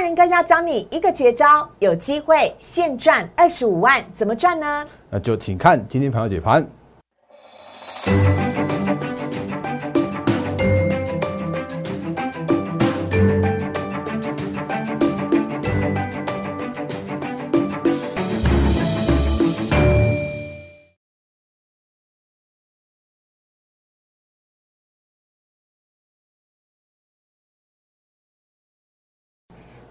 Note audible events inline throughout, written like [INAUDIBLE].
人更要教你一个绝招，有机会现赚二十五万，怎么赚呢？那就请看今天朋友解盘。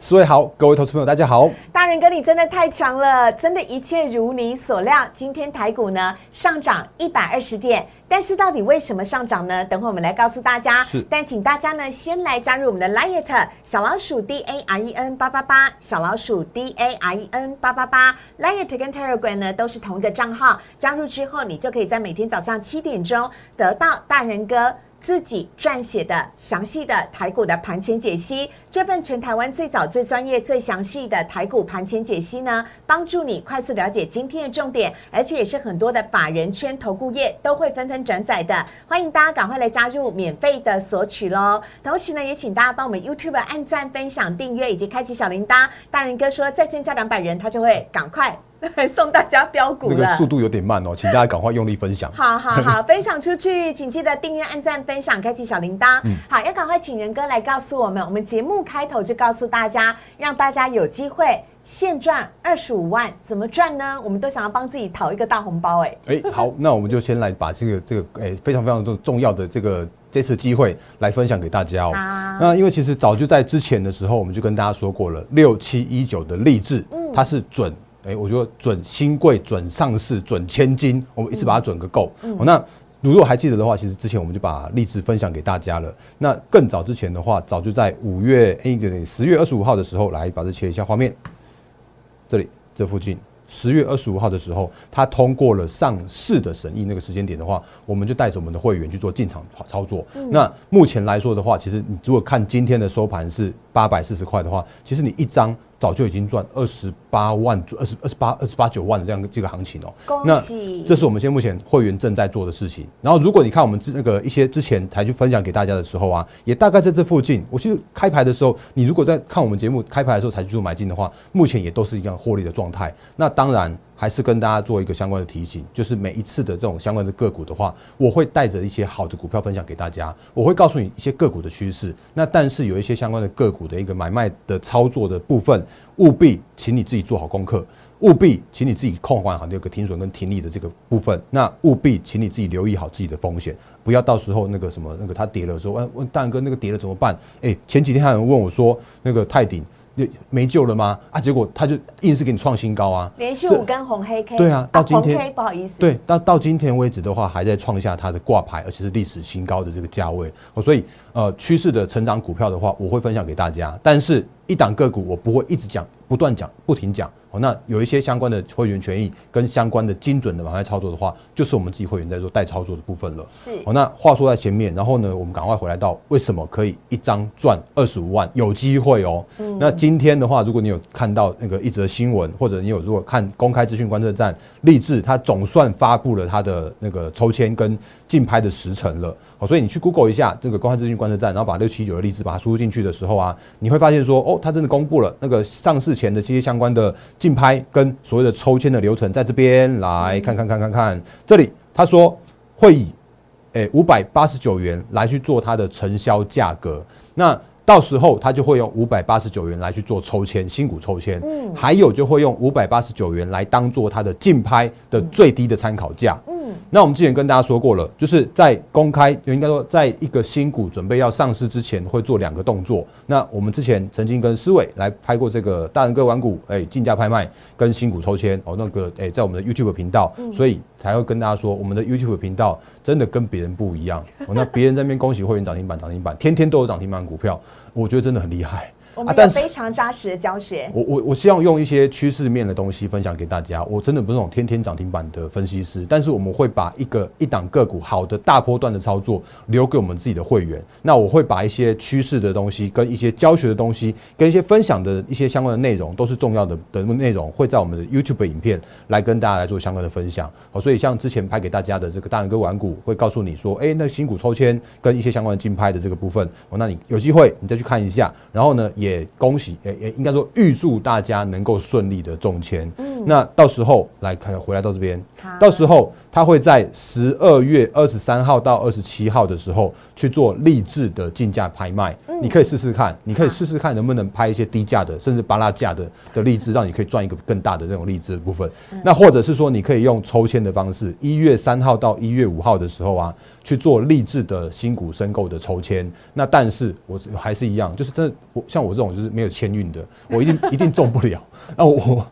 四位好，各位投资朋友大家好。大人哥，你真的太强了，真的一切如你所料。今天台股呢上涨一百二十点，但是到底为什么上涨呢？等会我们来告诉大家。是但请大家呢先来加入我们的 Liet 小老鼠 D A R E N 八八八，小老鼠 D A R E N 八八八。Liet 跟 Telegram 呢都是同一个账号，加入之后你就可以在每天早上七点钟得到大人哥。自己撰写的详细的台股的盘前解析，这份全台湾最早、最专业、最详细的台股盘前解析呢，帮助你快速了解今天的重点，而且也是很多的法人圈、投顾业都会纷纷转载的。欢迎大家赶快来加入，免费的索取喽！同时呢，也请大家帮我们 YouTube 按赞、分享、订阅以及开启小铃铛。大人哥说再增加两百人，他就会赶快 [LAUGHS] 送大家标股了。那个速度有点慢哦，请大家赶快用力分享。好好好，[LAUGHS] 分享出去，请记得订阅、按赞、分享、开启小铃铛。好，要赶快请仁哥来告诉我们，我们节目开头就告诉大家，让大家有机会现赚二十五万，怎么赚呢？我们都想要帮自己讨一个大红包，哎，哎，好，那我们就先来把这个这个哎非常非常重重要的这个这次机会来分享给大家哦。啊那因为其实早就在之前的时候，我们就跟大家说过了，六七一九的励志，它是准。哎，我觉得准新贵、准上市、准千金，我们一次把它准个够。哦，那如果还记得的话，其实之前我们就把励志分享给大家了。那更早之前的话，早就在五月哎对对，十月二十五号的时候，来把这切一下画面，这里这附近。十月二十五号的时候，它通过了上市的审议，那个时间点的话，我们就带着我们的会员去做进场操作。那目前来说的话，其实你如果看今天的收盘是八百四十块的话，其实你一张早就已经赚二十八万、二十二十八、二十八九万的这样这个行情哦。恭喜！这是我们现在目前会员正在做的事情。然后，如果你看我们之那个一些之前才去分享给大家的时候啊，也大概在这附近。我其实开牌的时候，你如果在看我们节目开牌的时候才去做买进的话，目前也都是一样获利的状态。那当然还是跟大家做一个相关的提醒，就是每一次的这种相关的个股的话，我会带着一些好的股票分享给大家，我会告诉你一些个股的趋势。那但是有一些相关的个股的一个买卖的操作的部分，务必请你自己做好功课。务必，请你自己控管好那个停损跟停利的这个部分。那务必，请你自己留意好自己的风险，不要到时候那个什么那个它跌了的时候，问大哥那个跌了怎么办？哎，前几天还有人问我说，那个泰鼎没救了吗？啊，结果他就硬是给你创新高啊，连续五根红黑 K。对啊，到今天不好意思。对，到到今天为止的话，还在创下它的挂牌，而且是历史新高的这个价位。哦，所以呃，趋势的成长股票的话，我会分享给大家。但是，一档个股我不会一直讲，不断讲，不停讲。哦，那有一些相关的会员权益跟相关的精准的买卖操作的话，就是我们自己会员在做代操作的部分了。是哦，那话说在前面，然后呢，我们赶快回来到为什么可以一张赚二十五万，有机会哦。嗯那今天的话，如果你有看到那个一则新闻，或者你有如果看公开资讯观测站，立志它总算发布了它的那个抽签跟竞拍的时程了。好，所以你去 Google 一下这个公开资讯观测站，然后把六七九的例子把它输入进去的时候啊，你会发现说，哦，它真的公布了那个上市前的这些相关的竞拍跟所谓的抽签的流程，在这边来看看看看看，这里他说会以诶五百八十九元来去做它的承销价格，那到时候他就会用五百八十九元来去做抽签新股抽签，嗯，还有就会用五百八十九元来当做它的竞拍的最低的参考价，嗯。那我们之前跟大家说过了，就是在公开，应该说在一个新股准备要上市之前，会做两个动作。那我们之前曾经跟思伟来拍过这个大人哥玩股，哎，竞价拍卖跟新股抽签哦，那个哎，在我们的 YouTube 频道，所以才会跟大家说，我们的 YouTube 频道真的跟别人不一样。哦，那别人在那边恭喜会员涨停板，涨停板，天天都有涨停板股票，我觉得真的很厉害。我们有非常扎实的教学。我我我希望用一些趋势面的东西分享给大家。我真的不是那种天天涨停板的分析师，但是我们会把一个一档个股好的大波段的操作留给我们自己的会员。那我会把一些趋势的东西、跟一些教学的东西、跟一些分享的一些相关的内容，都是重要的的内容，会在我们的 YouTube 影片来跟大家来做相关的分享。好，所以像之前拍给大家的这个大人哥玩股，会告诉你说，哎，那新股抽签跟一些相关的竞拍的这个部分，哦，那你有机会你再去看一下。然后呢，也也恭喜，也也应该说预祝大家能够顺利的中签。那到时候来看回来到这边，到时候他会在十二月二十三号到二十七号的时候去做励志的竞价拍卖。嗯，你可以试试看，你可以试试看能不能拍一些低价的，甚至巴拉价的的励志，让你可以赚一个更大的这种励志的部分。那或者是说，你可以用抽签的方式，一月三号到一月五号的时候啊。去做励志的新股申购的抽签，那但是我还是一样，就是真的，我像我这种就是没有签运的，我一定 [LAUGHS] 一定中不了。那我。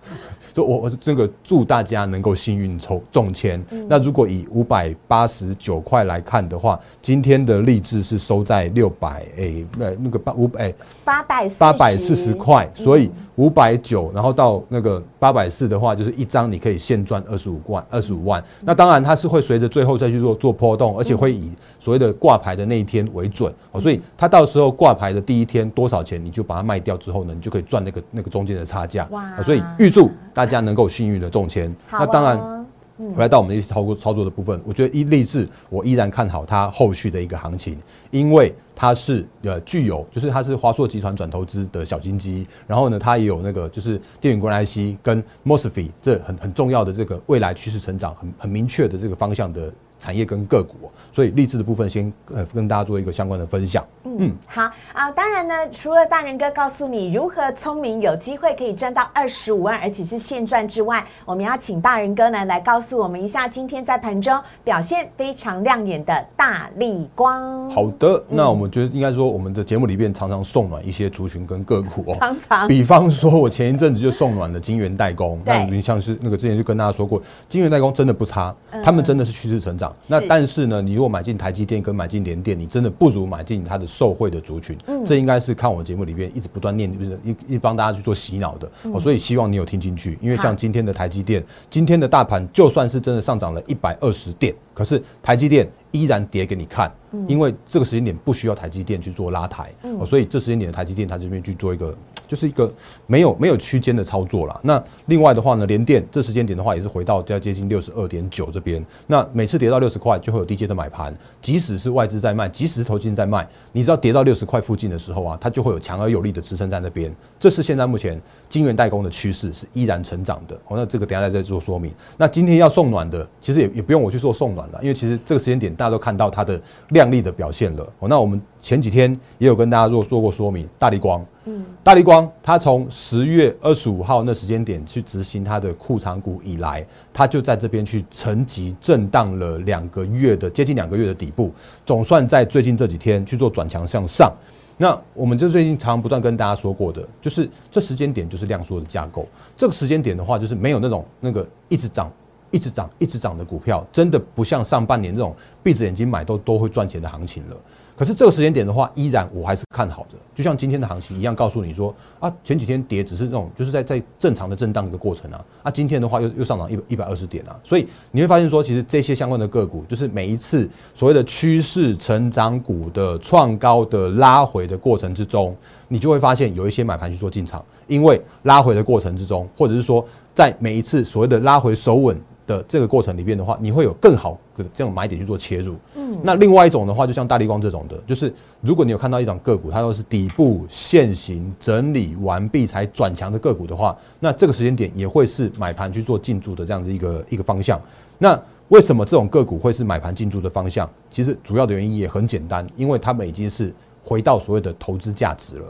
就我我这个祝大家能够幸运抽中签。那如果以五百八十九块来看的话，今天的励志是收在六百诶，那那个八五百八百八百四十块，所以五百九，然后到那个八百四的话，就是一张你可以现赚二十五万二十五万。那当然它是会随着最后再去做做波动，而且会以所谓的挂牌的那一天为准。哦，所以它到时候挂牌的第一天多少钱，你就把它卖掉之后呢，你就可以赚那个那个中间的差价。哇！所以预祝大。大家能够幸运的中签，那当然，回来到我们一些操作操作的部分，我觉得一励志，我依然看好它后续的一个行情，因为它是呃具有，就是它是华硕集团转投资的小金鸡，然后呢，它也有那个就是电源管 IC 跟 Mosfet 这很很重要的这个未来趋势成长很很明确的这个方向的。产业跟个股，所以励志的部分先呃跟大家做一个相关的分享。嗯，好啊，当然呢，除了大人哥告诉你如何聪明有机会可以赚到二十五万，而且是现赚之外，我们要请大人哥呢来告诉我们一下，今天在盘中表现非常亮眼的大力光。好的，那我们觉得应该说我们的节目里面常常送暖一些族群跟个股哦，[LAUGHS] 常常，比方说我前一阵子就送暖了金源代工，[LAUGHS] 那你像是那个之前就跟大家说过，金源代工真的不差，他们真的是趋势成长。那但是呢，你如果买进台积电跟买进联电，你真的不如买进它的受惠的族群。嗯，这应该是看我节目里面一直不断念，就是一一帮大家去做洗脑的。哦，所以希望你有听进去，因为像今天的台积电，今天的大盘就算是真的上涨了一百二十点，可是台积电依然跌给你看，因为这个时间点不需要台积电去做拉抬。哦，所以这时间点的台积电，它这边去做一个。就是一个没有没有区间的操作了。那另外的话呢，连电这时间点的话也是回到要接近六十二点九这边。那每次跌到六十块就会有低阶的买盘，即使是外资在卖，即使是投金在卖，你知道跌到六十块附近的时候啊，它就会有强而有力的支撑在那边。这是现在目前晶圆代工的趋势是依然成长的。哦，那这个等下再再做说明。那今天要送暖的，其实也也不用我去做送暖了，因为其实这个时间点大家都看到它的亮丽的表现了。哦，那我们前几天也有跟大家做做过说明，大力光。嗯，大力光，它从十月二十五号那时间点去执行它的库藏股以来，它就在这边去沉积震荡了两个月的接近两个月的底部，总算在最近这几天去做转强向上。那我们就最近常不断跟大家说过的，就是这时间点就是量缩的架构。这个时间点的话，就是没有那种那个一直涨、一直涨、一直涨的股票，真的不像上半年这种闭着眼睛买都都会赚钱的行情了。可是这个时间点的话，依然我还是看好的，就像今天的行情一样，告诉你说啊，前几天跌只是这种，就是在在正常的震荡一个过程啊，啊，今天的话又又上涨一百一百二十点啊，所以你会发现说，其实这些相关的个股，就是每一次所谓的趋势成长股的创高的拉回的过程之中，你就会发现有一些买盘去做进场，因为拉回的过程之中，或者是说在每一次所谓的拉回守稳。的这个过程里边的话，你会有更好的这种买点去做切入。嗯，那另外一种的话，就像大力光这种的，就是如果你有看到一档个股，它都是底部现行整理完毕才转强的个股的话，那这个时间点也会是买盘去做进驻的这样的一个一个方向。那为什么这种个股会是买盘进驻的方向？其实主要的原因也很简单，因为他们已经是回到所谓的投资价值了。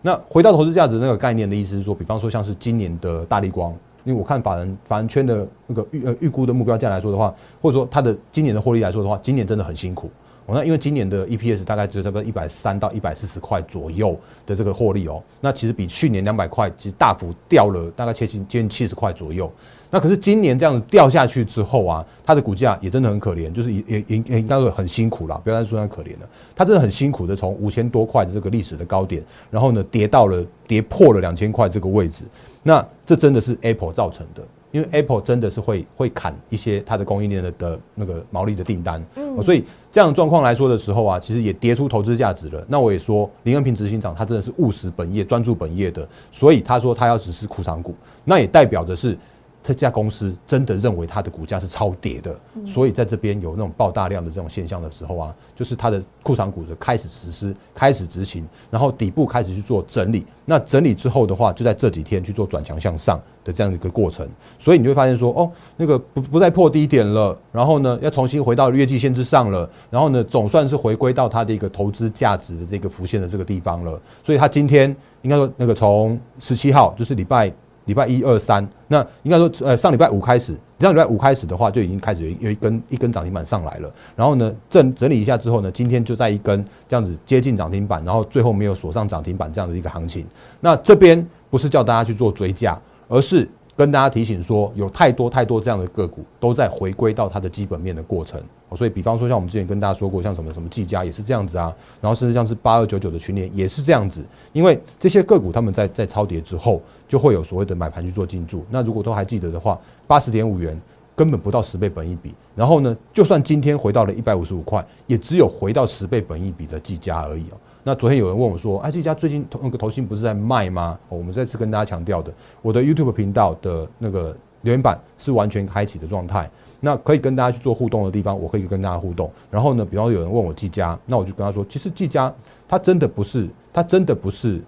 那回到投资价值那个概念的意思是说，比方说像是今年的大力光。因为我看法人法人圈的那个预呃预估的目标价来说的话，或者说它的今年的获利来说的话，今年真的很辛苦。哦，那因为今年的 EPS 大概只有差不多一百三到一百四十块左右的这个获利哦，那其实比去年两百块其实大幅掉了大概接近接近七十块左右。那可是今年这样子掉下去之后啊，它的股价也真的很可怜，就是也也也也应该会很辛苦啦，不要再说它可怜了，它真的很辛苦的从五千多块的这个历史的高点，然后呢跌到了跌破了两千块这个位置，那这真的是 Apple 造成的。因为 Apple 真的是会会砍一些它的供应链的的那个毛利的订单，嗯，所以这样的状况来说的时候啊，其实也跌出投资价值了。那我也说林恩平执行长他真的是务实本业、专注本业的，所以他说他要只是库藏股，那也代表的是。这家公司真的认为它的股价是超跌的，所以在这边有那种爆大量的这种现象的时候啊，就是它的库藏股的开始实施、开始执行，然后底部开始去做整理。那整理之后的话，就在这几天去做转强向上的这样一个过程。所以你会发现说，哦，那个不不再破低点了，然后呢，要重新回到月季线之上了，然后呢，总算是回归到它的一个投资价值的这个浮现的这个地方了。所以它今天应该说，那个从十七号就是礼拜。礼拜一二三，那应该说，呃，上礼拜五开始，上礼拜五开始的话，就已经开始有一根一根涨停板上来了。然后呢，整整理一下之后呢，今天就在一根这样子接近涨停板，然后最后没有锁上涨停板这样的一个行情。那这边不是叫大家去做追加，而是。跟大家提醒说，有太多太多这样的个股都在回归到它的基本面的过程。所以，比方说像我们之前跟大家说过，像什么什么技嘉也是这样子啊，然后甚至像是八二九九的群联也是这样子。因为这些个股他们在在超跌之后，就会有所谓的买盘去做进驻。那如果都还记得的话，八十点五元根本不到十倍本一比。然后呢，就算今天回到了一百五十五块，也只有回到十倍本一比的技嘉而已哦。那昨天有人问我说：“哎，这家最近那个投信不是在卖吗？”我们再次跟大家强调的，我的 YouTube 频道的那个留言板是完全开启的状态，那可以跟大家去做互动的地方，我可以跟大家互动。然后呢，比方说有人问我技嘉，那我就跟他说，其实技嘉它真的不是，它真的不是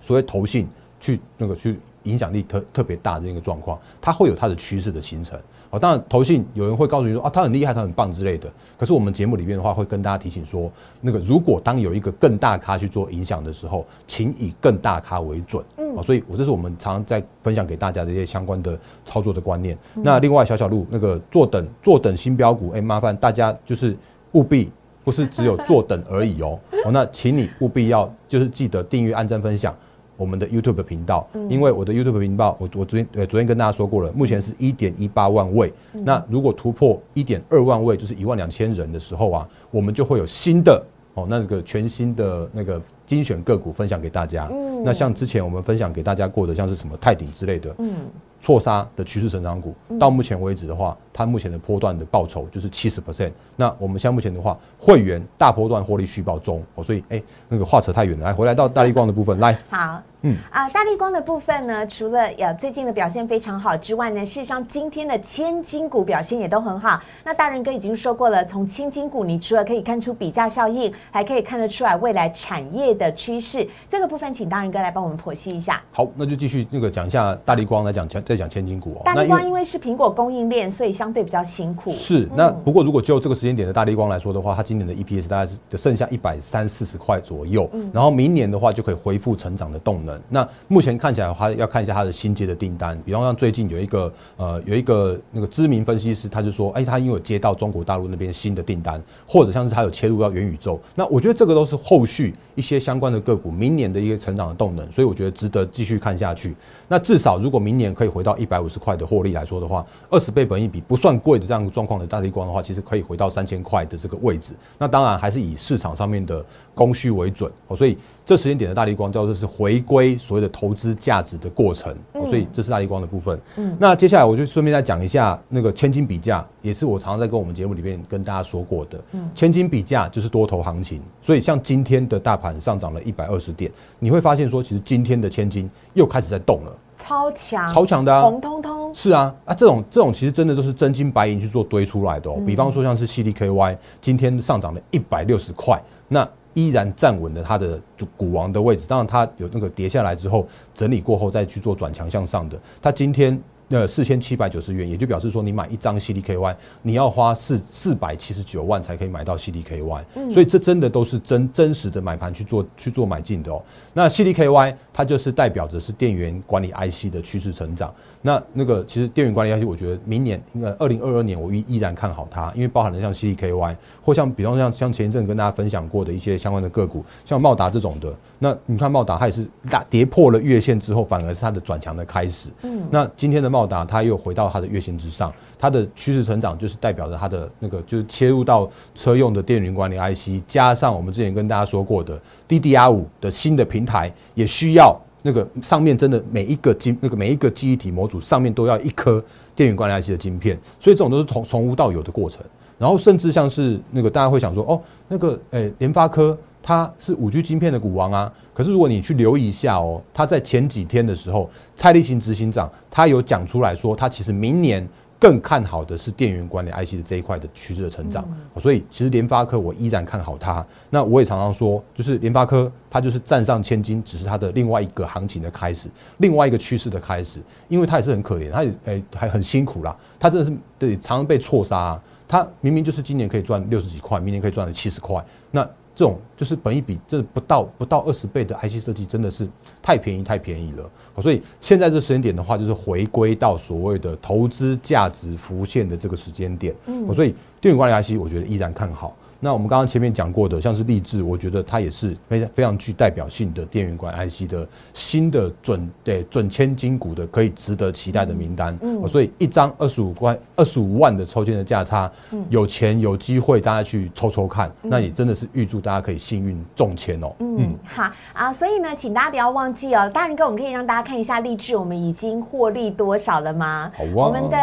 所谓投信去那个去影响力特特别大的一个状况，它会有它的趋势的形成。哦，当然，投信有人会告诉你说啊，他很厉害，他很棒之类的。可是我们节目里面的话，会跟大家提醒说，那个如果当有一个更大咖去做影响的时候，请以更大咖为准。嗯，所以我这是我们常常在分享给大家的一些相关的操作的观念。那另外，小小路那个坐等坐等新标股，哎，麻烦大家就是务必不是只有坐等而已哦。哦，那请你务必要就是记得订阅、按赞、分享。我们的 YouTube 频道，因为我的 YouTube 频道，我我昨天呃昨天跟大家说过了，目前是一点一八万位。那如果突破一点二万位，就是一万两千人的时候啊，我们就会有新的哦，那个全新的那个精选个股分享给大家。那像之前我们分享给大家过的，像是什么泰鼎之类的，嗯，错杀的趋势成长股，到目前为止的话，它目前的波段的报酬就是七十 percent。那我们现在目前的话，会员大波段获利续报中哦，所以哎，那个话扯太远了，来回来到大力光的部分来。好。嗯啊，大力光的部分呢，除了呃最近的表现非常好之外呢，事实上今天的千金股表现也都很好。那大仁哥已经说过了，从千金股，你除了可以看出比价效应，还可以看得出来未来产业的趋势。这个部分，请大仁哥来帮我们剖析一下。好，那就继续那个讲一下大力光来讲，再讲千金股哦。大力光因为是苹果供应链，所以相对比较辛苦。是，那不过如果就这个时间点的大力光来说的话，它今年的 EPS 大概是剩下一百三四十块左右，然后明年的话就可以恢复成长的动能。那目前。看起来的话，要看一下它的新接的订单。比方像最近有一个呃，有一个那个知名分析师，他就说，哎，他因为有接到中国大陆那边新的订单，或者像是他有切入到元宇宙，那我觉得这个都是后续一些相关的个股明年的一个成长的动能，所以我觉得值得继续看下去。那至少如果明年可以回到一百五十块的获利来说的话，二十倍本一比不算贵的这样状况的大地光的话，其实可以回到三千块的这个位置。那当然还是以市场上面的供需为准哦，所以。这时间点的大力光叫做是回归所谓的投资价值的过程，所以这是大力光的部分。嗯，那接下来我就顺便再讲一下那个千金比价，也是我常常在跟我们节目里面跟大家说过的。嗯，千金比价就是多头行情，所以像今天的大盘上涨了一百二十点，你会发现说，其实今天的千金又开始在动了，超强，超强的，红彤彤。是啊，啊，这种这种其实真的都是真金白银去做堆出来的。哦。比方说像是 CDKY，今天上涨了一百六十块，那。依然站稳了它的股王的位置，当然它有那个跌下来之后整理过后再去做转强向上的，它今天。呃，四千七百九十元，也就表示说，你买一张 CDKY，你要花四四百七十九万才可以买到 CDKY，所以这真的都是真真实的买盘去做去做买进的哦。那 CDKY 它就是代表着是电源管理 IC 的趋势成长。那那个其实电源管理 IC，我觉得明年应该二零二二年我依依然看好它，因为包含了像 CDKY 或像比方像像前一阵跟大家分享过的一些相关的个股，像茂达这种的。那你看茂达它也是大跌破了月线之后，反而是它的转强的开始。嗯，那今天的茂茂达它又回到它的月线之上，它的趋势成长就是代表着它的那个就是切入到车用的电源管理 IC，加上我们之前跟大家说过的 DDR 五的新的平台，也需要那个上面真的每一个晶那个每一个记忆体模组上面都要一颗电源管理 IC 的晶片，所以这种都是从从无到有的过程。然后甚至像是那个大家会想说，哦，那个诶联发科它是五 G 晶片的股王啊。可是如果你去留意一下哦，他在前几天的时候，蔡立行执行长他有讲出来说，他其实明年更看好的是电源管理 IC 的这一块的趋势的成长。所以其实联发科我依然看好它。那我也常常说，就是联发科它就是站上千金，只是它的另外一个行情的开始，另外一个趋势的开始。因为它也是很可怜，它也诶还很辛苦啦，它真的是对常常被错杀。它明明就是今年可以赚六十几块，明年可以赚了七十块，那。这种就是本一比，这不到不到二十倍的 IC 设计，真的是太便宜太便宜了。所以现在这时间点的话，就是回归到所谓的投资价值浮现的这个时间点。嗯，所以电源管理 IC，我觉得依然看好。那我们刚刚前面讲过的，像是立志，我觉得它也是非常非常具代表性的电源管 IC 的新的准对准千金股的可以值得期待的名单。嗯，所以一张二十五块二十五万的抽签的价差，嗯有钱有机会大家去抽抽看，那也真的是预祝大家可以幸运中签哦。嗯，好啊，所以呢，请大家不要忘记哦，大人哥，我们可以让大家看一下励志，我们已经获利多少了吗？好啊，我们的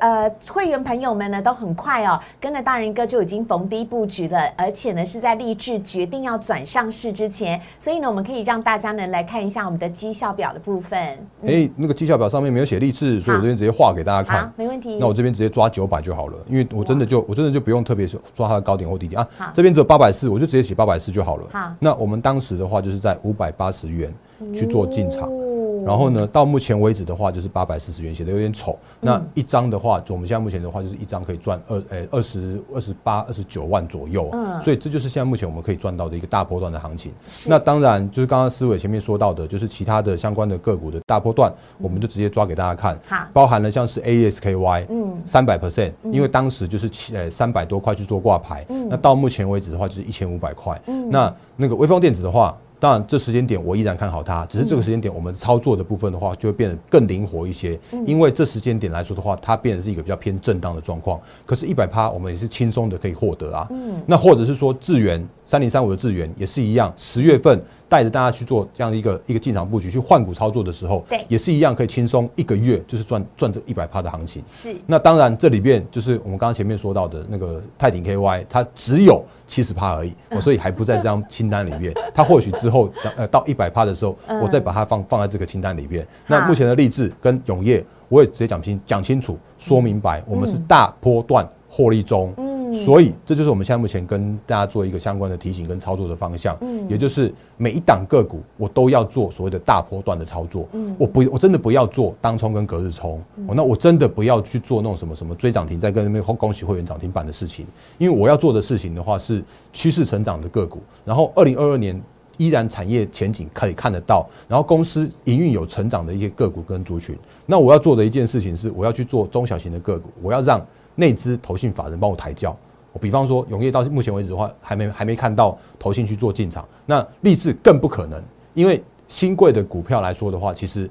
呃会员朋友们呢都很快哦，跟着大人哥就已经逢低布局。了，而且呢是在立志决定要转上市之前，所以呢我们可以让大家呢来看一下我们的绩效表的部分。哎，那个绩效表上面没有写励志，所以我这边直接画给大家看。没问题。那我这边直接抓九百就好了，因为我真的就我真的就不用特别抓它的高点或低点啊。这边只有八百四，我就直接写八百四就好了。好，那我们当时的话就是在五百八十元去做进场。然后呢，到目前为止的话，就是八百四十元，写的有点丑。那一张的话，我们现在目前的话，就是一张可以赚二诶二十二十八二十九万左右。嗯，所以这就是现在目前我们可以赚到的一个大波段的行情。那当然就是刚刚思伟前面说到的，就是其他的相关的个股的大波段，我们就直接抓给大家看。好，包含了像是 ASKY，嗯，三百 percent，因为当时就是七呃三百多块去做挂牌。嗯，那到目前为止的话，就是一千五百块。嗯，那那个微风电子的话。当然，这时间点我依然看好它，只是这个时间点我们操作的部分的话，就会变得更灵活一些。因为这时间点来说的话，它变成是一个比较偏震荡的状况。可是，一百趴我们也是轻松的可以获得啊。那或者是说，智源三零三五的智源也是一样，十月份。带着大家去做这样的一个一个进场布局，去换股操作的时候，对，也是一样可以轻松一个月就是赚赚这一百趴的行情。是。那当然，这里边就是我们刚刚前面说到的那个泰鼎 KY，它只有七十趴而已，所以还不在这张清单里面。[LAUGHS] 它或许之后呃到一百趴的时候，我再把它放放在这个清单里边。那目前的励志跟永业，我也直接讲清讲清楚，说明白，我们是大波段获利中。所以，这就是我们现在目前跟大家做一个相关的提醒跟操作的方向，嗯，也就是每一档个股我都要做所谓的大波段的操作，嗯，我不，我真的不要做当冲跟隔日冲，哦，那我真的不要去做那种什么什么追涨停再跟那边恭喜会员涨停板的事情，因为我要做的事情的话是趋势成长的个股，然后二零二二年依然产业前景可以看得到，然后公司营运有成长的一些个股跟族群，那我要做的一件事情是我要去做中小型的个股，我要让。内资投信法人帮我抬轿，我比方说永业到目前为止的话，还没还没看到投信去做进场，那立志更不可能，因为新贵的股票来说的话，其实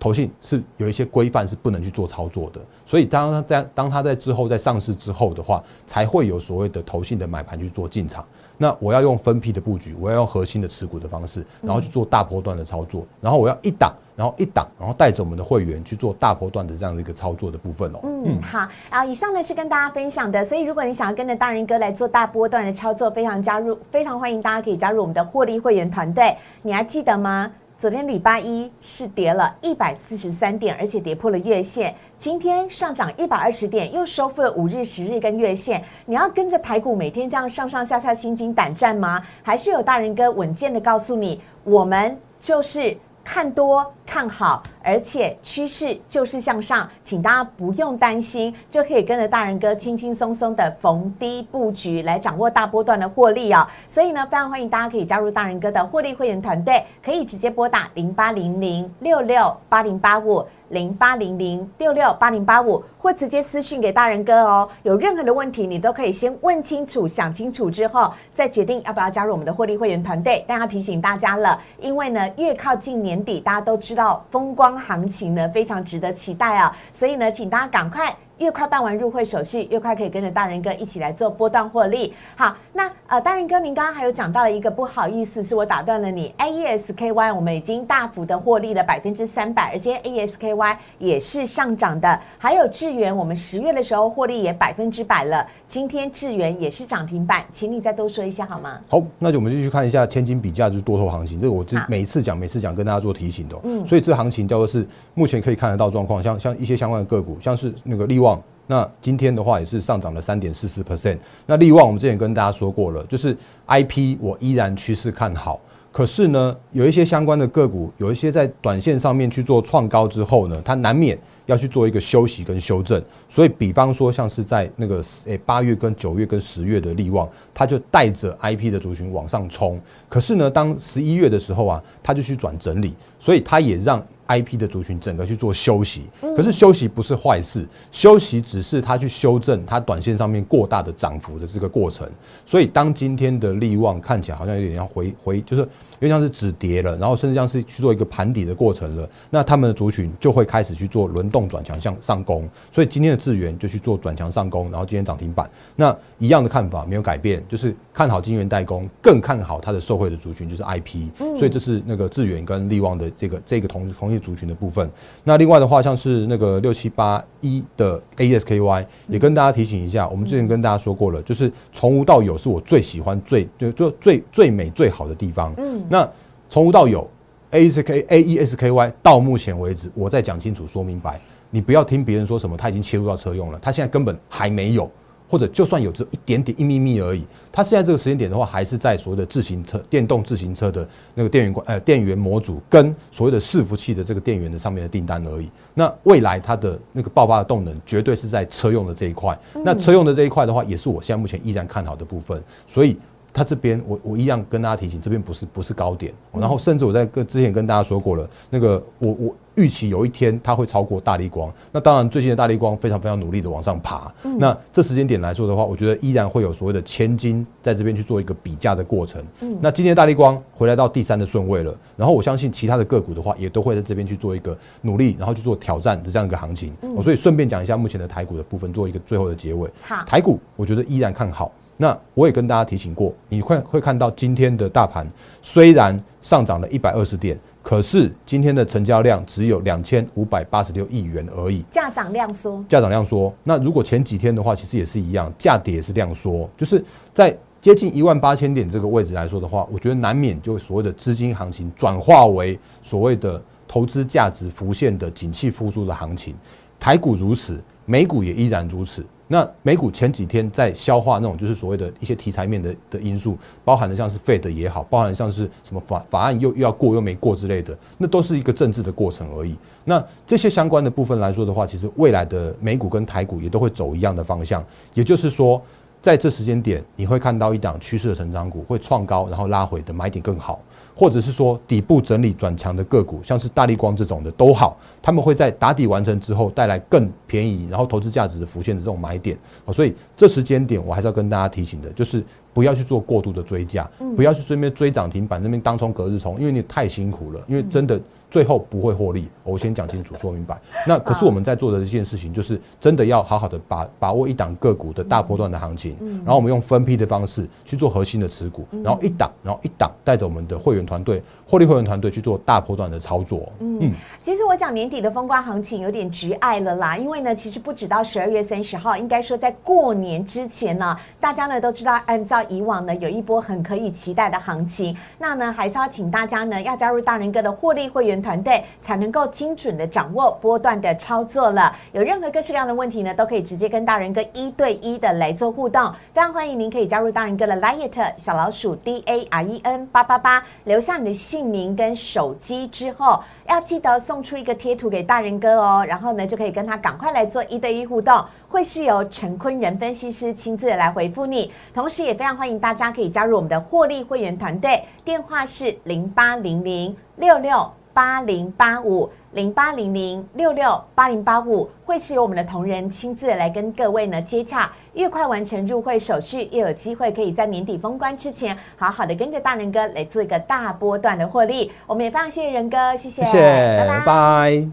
投信是有一些规范是不能去做操作的，所以当他在当他在之后在上市之后的话，才会有所谓的投信的买盘去做进场。那我要用分批的布局，我要用核心的持股的方式，然后去做大波段的操作，然后我要一档，然后一档，然后带着我们的会员去做大波段的这样的一个操作的部分哦。嗯，好啊，以上呢是跟大家分享的，所以如果你想要跟着大人哥来做大波段的操作，非常加入，非常欢迎大家可以加入我们的获利会员团队。你还记得吗？昨天礼拜一是跌了一百四十三点，而且跌破了月线。今天上涨一百二十点，又收复了五日、十日跟月线。你要跟着台股每天这样上上下下心惊胆战吗？还是有大人哥稳健的告诉你，我们就是。看多看好，而且趋势就是向上，请大家不用担心，就可以跟着大人哥轻轻松松的逢低布局，来掌握大波段的获利哦。所以呢，非常欢迎大家可以加入大人哥的获利会员团队，可以直接拨打零八零零六六八零八五。零八零零六六八零八五，或直接私信给大人哥哦。有任何的问题，你都可以先问清楚、想清楚之后，再决定要不要加入我们的获利会员团队。但要提醒大家了，因为呢，越靠近年底，大家都知道风光行情呢非常值得期待啊，所以呢，请大家赶快。越快办完入会手续，越快可以跟着大人哥一起来做波段获利。好，那呃，大人哥，您刚刚还有讲到了一个不好意思，是我打断了你。A E S K Y 我们已经大幅的获利了百分之三百，而今天 A E S K Y 也是上涨的。还有智源，我们十月的时候获利也百分之百了。今天智源也是涨停板，请你再多说一下好吗？好，那就我们继续看一下天津比价就是多头行情，这个我这每次讲每次讲跟大家做提醒的。嗯，所以这行情叫做是目前可以看得到状况，像像一些相关的个股，像是那个利旺。那今天的话也是上涨了三点四四 percent。那利旺我们之前跟大家说过了，就是 I P 我依然趋势看好。可是呢，有一些相关的个股，有一些在短线上面去做创高之后呢，它难免要去做一个休息跟修正。所以，比方说像是在那个诶八月跟九月跟十月的利旺，它就带着 I P 的族群往上冲。可是呢，当十一月的时候啊，它就去转整理，所以它也让。I P 的族群整个去做休息，可是休息不是坏事，休息只是它去修正它短线上面过大的涨幅的这个过程。所以当今天的利旺看起来好像有点要回回，就是有点像是止跌了，然后甚至像是去做一个盘底的过程了。那他们的族群就会开始去做轮动转强向上攻。所以今天的智源就去做转强上攻，然后今天涨停板。那一样的看法没有改变，就是看好金源代工，更看好它的受惠的族群就是 I P。所以这是那个智源跟利旺的这个这个同同一。族群的部分，那另外的话，像是那个六七八一的 ASKY，也跟大家提醒一下，我们之前跟大家说过了，就是从无到有是我最喜欢、最就就最最美、最好的地方。嗯，那从无到有，ASK AESKY 到目前为止，我再讲清楚、说明白，你不要听别人说什么，他已经切入到车用了，他现在根本还没有。或者就算有这一点点一咪咪而已，它现在这个时间点的话，还是在所谓的自行车、电动自行车的那个电源管呃电源模组跟所谓的伺服器的这个电源的上面的订单而已。那未来它的那个爆发的动能，绝对是在车用的这一块。那车用的这一块的话，也是我现在目前依然看好的部分。所以它这边我我一样跟大家提醒，这边不是不是高点。然后甚至我在跟之前跟大家说过了，那个我我。预期有一天它会超过大力光，那当然最近的大力光非常非常努力的往上爬。那这时间点来说的话，我觉得依然会有所谓的千金在这边去做一个比价的过程。那今天大力光回来到第三的顺位了，然后我相信其他的个股的话，也都会在这边去做一个努力，然后去做挑战的这样一个行情。所以顺便讲一下目前的台股的部分，做一个最后的结尾。好，台股我觉得依然看好。那我也跟大家提醒过，你会会看到今天的大盘虽然上涨了一百二十点。可是今天的成交量只有两千五百八十六亿元而已，价涨量缩，价涨量缩。那如果前几天的话，其实也是一样，价跌也是量缩，就是在接近一万八千点这个位置来说的话，我觉得难免就所谓的资金行情转化为所谓的投资价值浮现的景气复苏的行情。台股如此，美股也依然如此。那美股前几天在消化那种就是所谓的一些题材面的的因素，包含的像是 Fed 也好，包含像是什么法法案又又要过又没过之类的，那都是一个政治的过程而已。那这些相关的部分来说的话，其实未来的美股跟台股也都会走一样的方向，也就是说，在这时间点你会看到一档趋势的成长股会创高，然后拉回的买点更好。或者是说底部整理转强的个股，像是大力光这种的都好，他们会在打底完成之后带来更便宜，然后投资价值浮现的这种买点。所以这时间点我还是要跟大家提醒的，就是不要去做过度的追加，不要去追边追涨停板那边当冲隔日冲，因为你太辛苦了，因为真的。最后不会获利，我先讲清楚 [LAUGHS] 说明白。那可是我们在做的这件事情，就是真的要好好的把把握一档个股的大波段的行情，然后我们用分批的方式去做核心的持股，然后一档，然后一档带着我们的会员团队。获利会员团队去做大波段的操作。嗯，其实我讲年底的风光行情有点直爱了啦，因为呢，其实不止到十二月三十号，应该说在过年之前呢，大家呢都知道，按照以往呢有一波很可以期待的行情。那呢，还是要请大家呢要加入大人哥的获利会员团队，才能够精准的掌握波段的操作了。有任何各式各样的问题呢，都可以直接跟大人哥一对一的来做互动。非常欢迎您可以加入大人哥的 Lite 小老鼠 D A R E N 八八八，留下你的。姓名跟手机之后，要记得送出一个贴图给大人哥哦，然后呢就可以跟他赶快来做一对一互动，会是由陈坤仁分析师亲自来回复你。同时也非常欢迎大家可以加入我们的获利会员团队，电话是零八零零六六八零八五零八零零六六八零八五，会是由我们的同仁亲自来跟各位呢接洽，越快完成入会手续，越有机会可以在年底封关之前，好好的跟着大人哥来做一个大波段的获利。我们也非常谢谢仁哥，谢谢，谢谢，拜拜。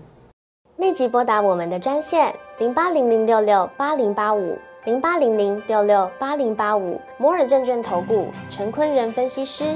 立即拨打我们的专线零八零零六六八零八五零八零零六六八零八五摩尔证券投顾陈坤仁分析师。